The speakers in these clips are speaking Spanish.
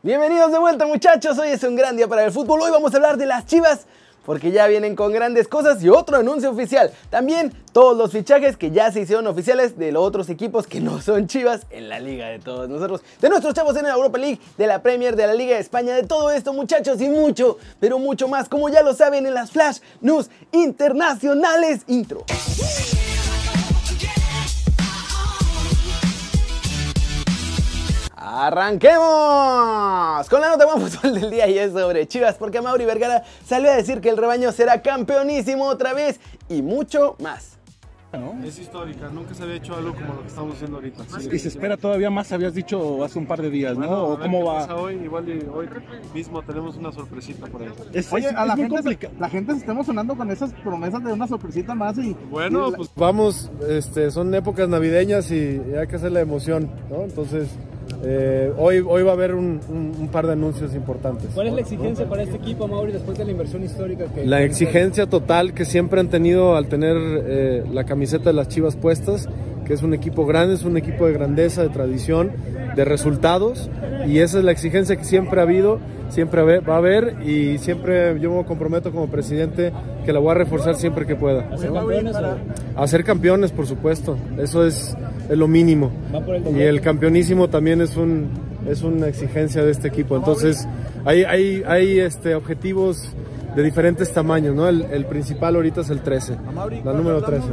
Bienvenidos de vuelta muchachos, hoy es un gran día para el fútbol, hoy vamos a hablar de las chivas porque ya vienen con grandes cosas y otro anuncio oficial. También todos los fichajes que ya se hicieron oficiales de los otros equipos que no son chivas en la liga de todos nosotros. De nuestros chavos en la Europa League, de la Premier, de la Liga de España, de todo esto muchachos y mucho, pero mucho más, como ya lo saben en las Flash News Internacionales Intro. ¡Arranquemos! Con la nota de fútbol del día y es sobre Chivas, porque Mauri Vergara salió a decir que el rebaño será campeonísimo otra vez y mucho más. Es histórica, nunca se había hecho algo como lo que estamos haciendo ahorita. Y se espera todavía más, habías dicho hace un par de días, ¿no? ¿O cómo va? Hoy, igual y hoy mismo tenemos una sorpresita por ahí. Oye, a la gente, se, la gente se está emocionando con esas promesas de una sorpresita más y... Bueno, pues vamos, este, son épocas navideñas y hay que hacer la emoción, ¿no? Entonces... Eh, hoy, hoy va a haber un, un, par de anuncios importantes. ¿Cuál es la exigencia para este equipo, Mauri, después de la inversión histórica que... La exigencia total que siempre han tenido al tener eh, la camiseta de las Chivas puestas, que es un equipo grande, es un equipo de grandeza, de tradición, de resultados, y esa es la exigencia que siempre ha habido, siempre va a haber, y siempre yo me comprometo como presidente que la voy a reforzar siempre que pueda. ¿A ser campeones? A ser campeones, por supuesto, eso es es lo mínimo. y el campeonísimo también es un es una exigencia de este equipo. Entonces, hay, hay, hay este, objetivos de diferentes tamaños, ¿no? El, el principal ahorita es el 13, la número 13.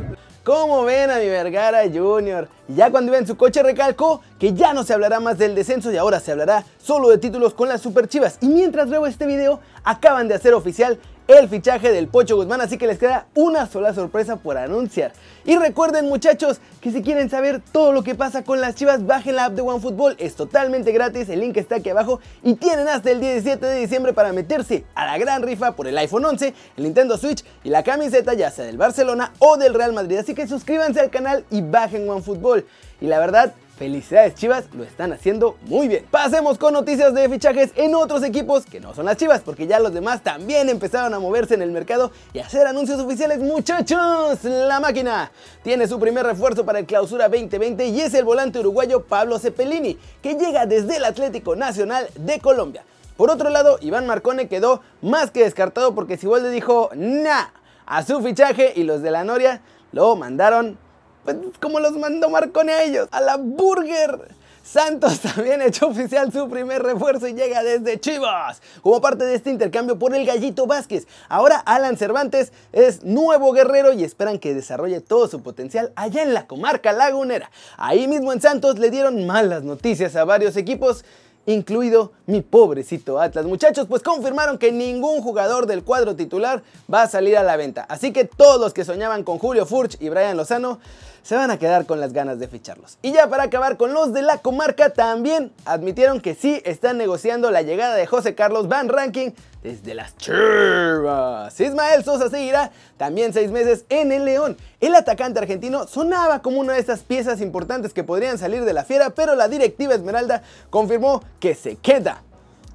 ¿Cómo ven a mi Vergara Junior? Y ya cuando iba en su coche recalcó que ya no se hablará más del descenso y ahora se hablará solo de títulos con las Super Chivas. Y mientras veo este video, acaban de hacer oficial el fichaje del Pocho Guzmán, así que les queda una sola sorpresa por anunciar. Y recuerden muchachos que si quieren saber todo lo que pasa con las chivas, bajen la app de OneFootball, es totalmente gratis, el link está aquí abajo y tienen hasta el 17 de diciembre para meterse a la gran rifa por el iPhone 11, el Nintendo Switch y la camiseta ya sea del Barcelona o del Real Madrid, así que suscríbanse al canal y bajen OneFootball. Y la verdad, Felicidades Chivas, lo están haciendo muy bien. Pasemos con noticias de fichajes en otros equipos que no son las Chivas, porque ya los demás también empezaron a moverse en el mercado y a hacer anuncios oficiales. Muchachos, la máquina tiene su primer refuerzo para el clausura 2020 y es el volante uruguayo Pablo Cepelini, que llega desde el Atlético Nacional de Colombia. Por otro lado, Iván Marcone quedó más que descartado porque Sibolde dijo nah a su fichaje y los de la Noria lo mandaron pues, como los mandó Marcone a ellos, a la Burger. Santos también echó oficial su primer refuerzo y llega desde Chivas. Como parte de este intercambio por el Gallito Vázquez. Ahora Alan Cervantes es nuevo guerrero y esperan que desarrolle todo su potencial allá en la comarca lagunera. Ahí mismo en Santos le dieron malas noticias a varios equipos incluido mi pobrecito Atlas. Muchachos, pues confirmaron que ningún jugador del cuadro titular va a salir a la venta. Así que todos los que soñaban con Julio Furch y Brian Lozano se van a quedar con las ganas de ficharlos. Y ya para acabar con los de la comarca, también admitieron que sí están negociando la llegada de José Carlos Van Ranking desde las Chivas. Ismael Sosa seguirá también seis meses en el León. El atacante argentino sonaba como una de esas piezas importantes que podrían salir de la fiera, pero la directiva Esmeralda confirmó que se queda.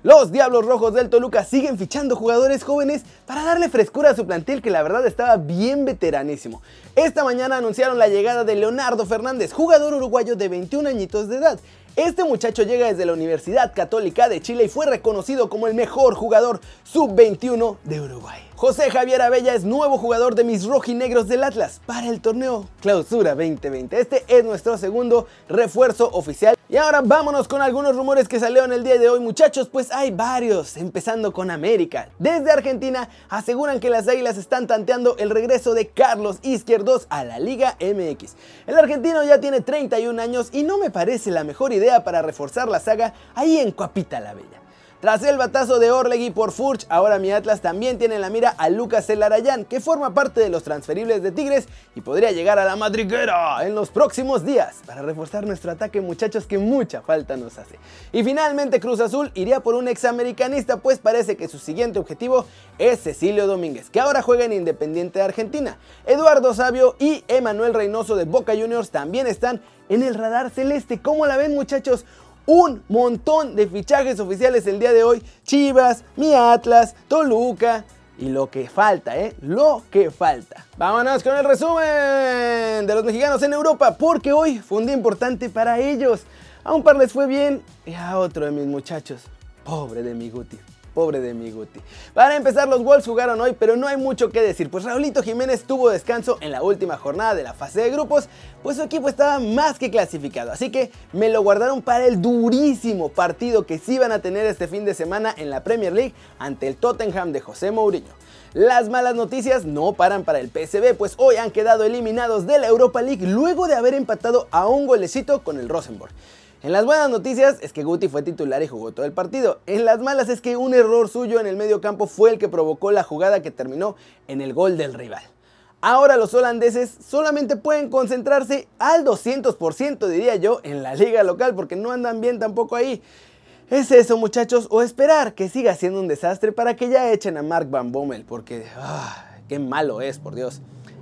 Los Diablos Rojos del Toluca siguen fichando jugadores jóvenes para darle frescura a su plantel que la verdad estaba bien veteranísimo. Esta mañana anunciaron la llegada de Leonardo Fernández, jugador uruguayo de 21 añitos de edad. Este muchacho llega desde la Universidad Católica de Chile y fue reconocido como el mejor jugador sub-21 de Uruguay. José Javier Abella es nuevo jugador de mis rojinegros del Atlas para el torneo Clausura 2020. Este es nuestro segundo refuerzo oficial. Y ahora vámonos con algunos rumores que salieron el día de hoy muchachos, pues hay varios, empezando con América. Desde Argentina aseguran que las Águilas están tanteando el regreso de Carlos Izquierdos a la Liga MX. El argentino ya tiene 31 años y no me parece la mejor idea para reforzar la saga ahí en Coapita la Bella. Tras el batazo de Orlegui por Furch, ahora mi Atlas también tiene en la mira a Lucas Elarayán, que forma parte de los transferibles de Tigres y podría llegar a la madriguera en los próximos días para reforzar nuestro ataque, muchachos, que mucha falta nos hace. Y finalmente Cruz Azul iría por un examericanista, pues parece que su siguiente objetivo es Cecilio Domínguez, que ahora juega en Independiente de Argentina. Eduardo Sabio y Emanuel Reynoso de Boca Juniors también están en el radar celeste. ¿Cómo la ven, muchachos? Un montón de fichajes oficiales el día de hoy. Chivas, mi Atlas, Toluca. Y lo que falta, ¿eh? Lo que falta. Vámonos con el resumen de los mexicanos en Europa, porque hoy fue un día importante para ellos. A un par les fue bien y a otro de mis muchachos Pobre de mi Guti. Pobre de mi Guti. Para empezar, los Wolves jugaron hoy, pero no hay mucho que decir, pues Raulito Jiménez tuvo descanso en la última jornada de la fase de grupos, pues su equipo estaba más que clasificado, así que me lo guardaron para el durísimo partido que sí van a tener este fin de semana en la Premier League ante el Tottenham de José Mourinho. Las malas noticias no paran para el PSV, pues hoy han quedado eliminados de la Europa League luego de haber empatado a un golecito con el Rosenborg. En las buenas noticias es que Guti fue titular y jugó todo el partido. En las malas es que un error suyo en el medio campo fue el que provocó la jugada que terminó en el gol del rival. Ahora los holandeses solamente pueden concentrarse al 200% diría yo en la liga local porque no andan bien tampoco ahí. Es eso muchachos o esperar que siga siendo un desastre para que ya echen a Mark Van Bommel porque ah, qué malo es por Dios.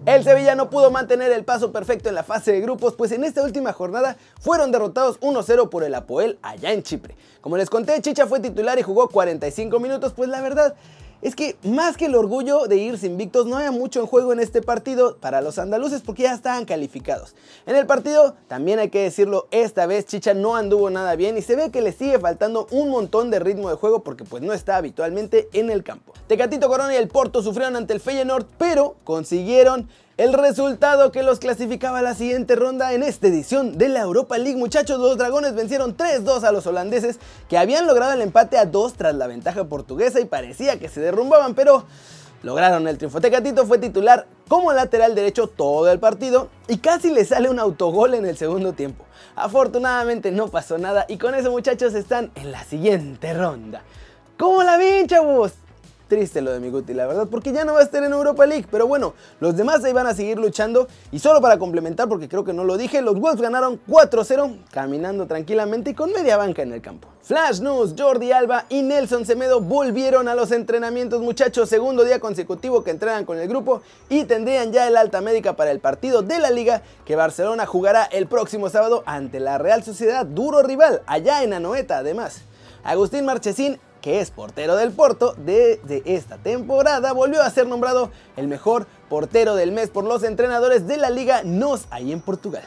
El Sevilla no pudo mantener el paso perfecto en la fase de grupos, pues en esta última jornada fueron derrotados 1-0 por el Apoel allá en Chipre. Como les conté, Chicha fue titular y jugó 45 minutos, pues la verdad es que más que el orgullo de irse invictos, no había mucho en juego en este partido para los andaluces porque ya estaban calificados. En el partido, también hay que decirlo, esta vez Chicha no anduvo nada bien y se ve que le sigue faltando un montón de ritmo de juego porque pues no está habitualmente en el campo. Tecatito Corona y el Porto sufrieron ante el Feyenoord, pero consiguieron el resultado que los clasificaba a la siguiente ronda en esta edición de la Europa League. Muchachos, los dragones vencieron 3-2 a los holandeses que habían logrado el empate a 2 tras la ventaja portuguesa y parecía que se derrumbaban, pero lograron el triunfo. Tecatito fue titular como lateral derecho todo el partido y casi le sale un autogol en el segundo tiempo. Afortunadamente no pasó nada y con eso muchachos están en la siguiente ronda. ¿Cómo la ven, chavos? Triste lo de mi Guti, la verdad, porque ya no va a estar en Europa League. Pero bueno, los demás ahí van a seguir luchando. Y solo para complementar, porque creo que no lo dije, los Wolves ganaron 4-0, caminando tranquilamente y con media banca en el campo. Flash News, Jordi Alba y Nelson Semedo volvieron a los entrenamientos, muchachos. Segundo día consecutivo que entrenan con el grupo y tendrían ya el alta médica para el partido de la liga que Barcelona jugará el próximo sábado ante la Real Sociedad, duro rival, allá en Anoeta además. Agustín Marchesín que es portero del Porto desde esta temporada, volvió a ser nombrado el mejor portero del mes por los entrenadores de la Liga NOS ahí en Portugal.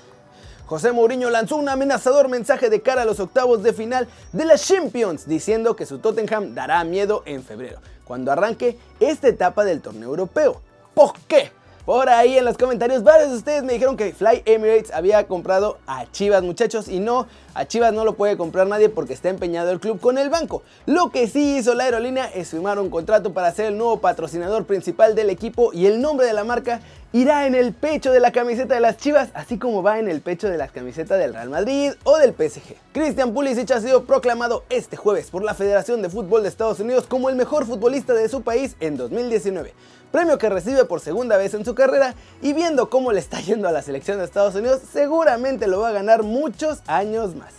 José Mourinho lanzó un amenazador mensaje de cara a los octavos de final de la Champions, diciendo que su Tottenham dará miedo en febrero, cuando arranque esta etapa del torneo europeo. ¿Por qué? Por ahí en los comentarios varios de ustedes me dijeron que Fly Emirates había comprado a Chivas muchachos y no, a Chivas no lo puede comprar nadie porque está empeñado el club con el banco. Lo que sí hizo la aerolínea es firmar un contrato para ser el nuevo patrocinador principal del equipo y el nombre de la marca irá en el pecho de la camiseta de las Chivas, así como va en el pecho de las camisetas del Real Madrid o del PSG. Christian Pulisic ha sido proclamado este jueves por la Federación de Fútbol de Estados Unidos como el mejor futbolista de su país en 2019 premio que recibe por segunda vez en su carrera y viendo cómo le está yendo a la selección de Estados Unidos, seguramente lo va a ganar muchos años más.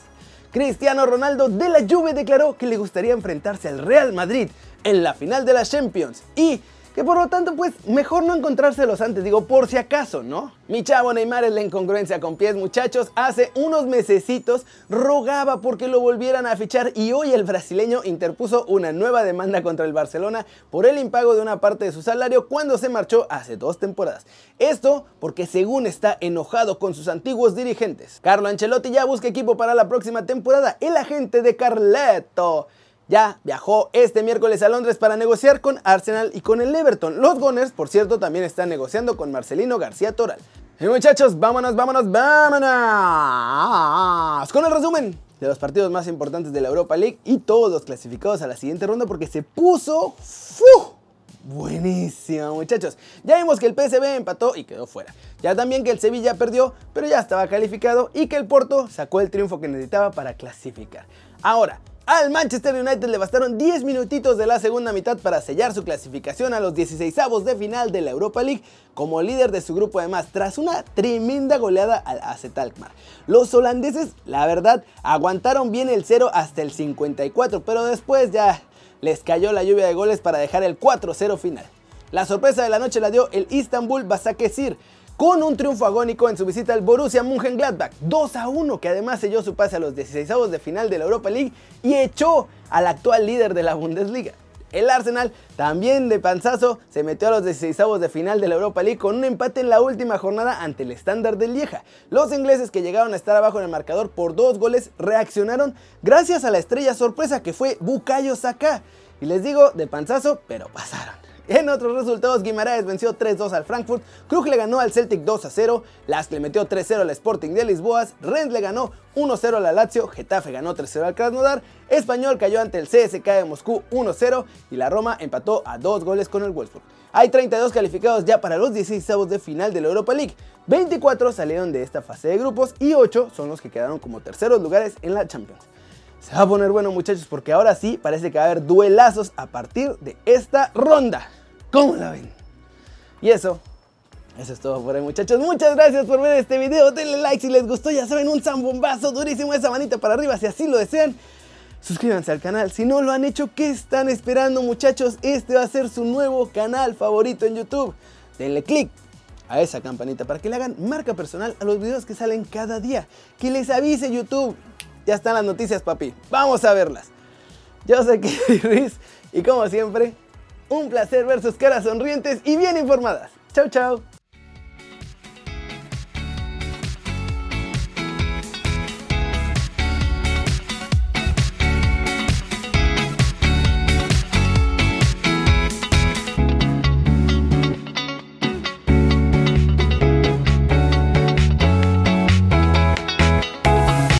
Cristiano Ronaldo de la Juve declaró que le gustaría enfrentarse al Real Madrid en la final de la Champions y que por lo tanto pues mejor no encontrárselos antes, digo por si acaso, ¿no? Mi chavo Neymar es la incongruencia con pies muchachos, hace unos mesecitos rogaba porque lo volvieran a fichar y hoy el brasileño interpuso una nueva demanda contra el Barcelona por el impago de una parte de su salario cuando se marchó hace dos temporadas. Esto porque según está enojado con sus antiguos dirigentes. Carlo Ancelotti ya busca equipo para la próxima temporada, el agente de Carleto ya viajó este miércoles a Londres para negociar con Arsenal y con el Everton. Los Gunners, por cierto, también están negociando con Marcelino García Toral. Y muchachos, vámonos, vámonos, vámonos con el resumen de los partidos más importantes de la Europa League y todos los clasificados a la siguiente ronda porque se puso ¡fu! Buenísimo, muchachos. Ya vimos que el PSV empató y quedó fuera. Ya también que el Sevilla perdió, pero ya estaba calificado y que el Porto sacó el triunfo que necesitaba para clasificar. Ahora, al Manchester United le bastaron 10 minutitos de la segunda mitad para sellar su clasificación a los 16avos de final de la Europa League como líder de su grupo además tras una tremenda goleada al AZ Alkmaar. Los holandeses, la verdad, aguantaron bien el 0 hasta el 54, pero después ya les cayó la lluvia de goles para dejar el 4-0 final. La sorpresa de la noche la dio el Istanbul Basakesir, con un triunfo agónico en su visita al Borussia Mönchengladbach 2 a 1, que además selló su pase a los 16 de final de la Europa League y echó al actual líder de la Bundesliga. El Arsenal, también de panzazo, se metió a los 16 de final de la Europa League con un empate en la última jornada ante el estándar del Lieja. Los ingleses que llegaron a estar abajo en el marcador por dos goles reaccionaron gracias a la estrella sorpresa que fue Bukayo Saka. Y les digo, de panzazo, pero pasaron. En otros resultados, Guimaraes venció 3-2 al Frankfurt, Krug le ganó al Celtic 2-0, Lask le metió 3-0 al Sporting de Lisboas, Rennes le ganó 1-0 al Lazio, Getafe ganó 3-0 al Krasnodar, Español cayó ante el CSK de Moscú 1-0 y la Roma empató a 2 goles con el Wolfsburg. Hay 32 calificados ya para los 16 de final de la Europa League, 24 salieron de esta fase de grupos y 8 son los que quedaron como terceros lugares en la Champions. Se va a poner bueno muchachos porque ahora sí parece que va a haber duelazos a partir de esta ronda. ¿Cómo la ven? Y eso, eso es todo por hoy muchachos. Muchas gracias por ver este video. Denle like si les gustó. Ya saben, un zambombazo durísimo esa manita para arriba si así lo desean. Suscríbanse al canal si no lo han hecho. ¿Qué están esperando muchachos? Este va a ser su nuevo canal favorito en YouTube. Denle click a esa campanita para que le hagan marca personal a los videos que salen cada día. Que les avise YouTube ya están las noticias, papi. Vamos a verlas. Yo soy Kevin Ruiz y como siempre, un placer ver sus caras sonrientes y bien informadas. Chau, chau.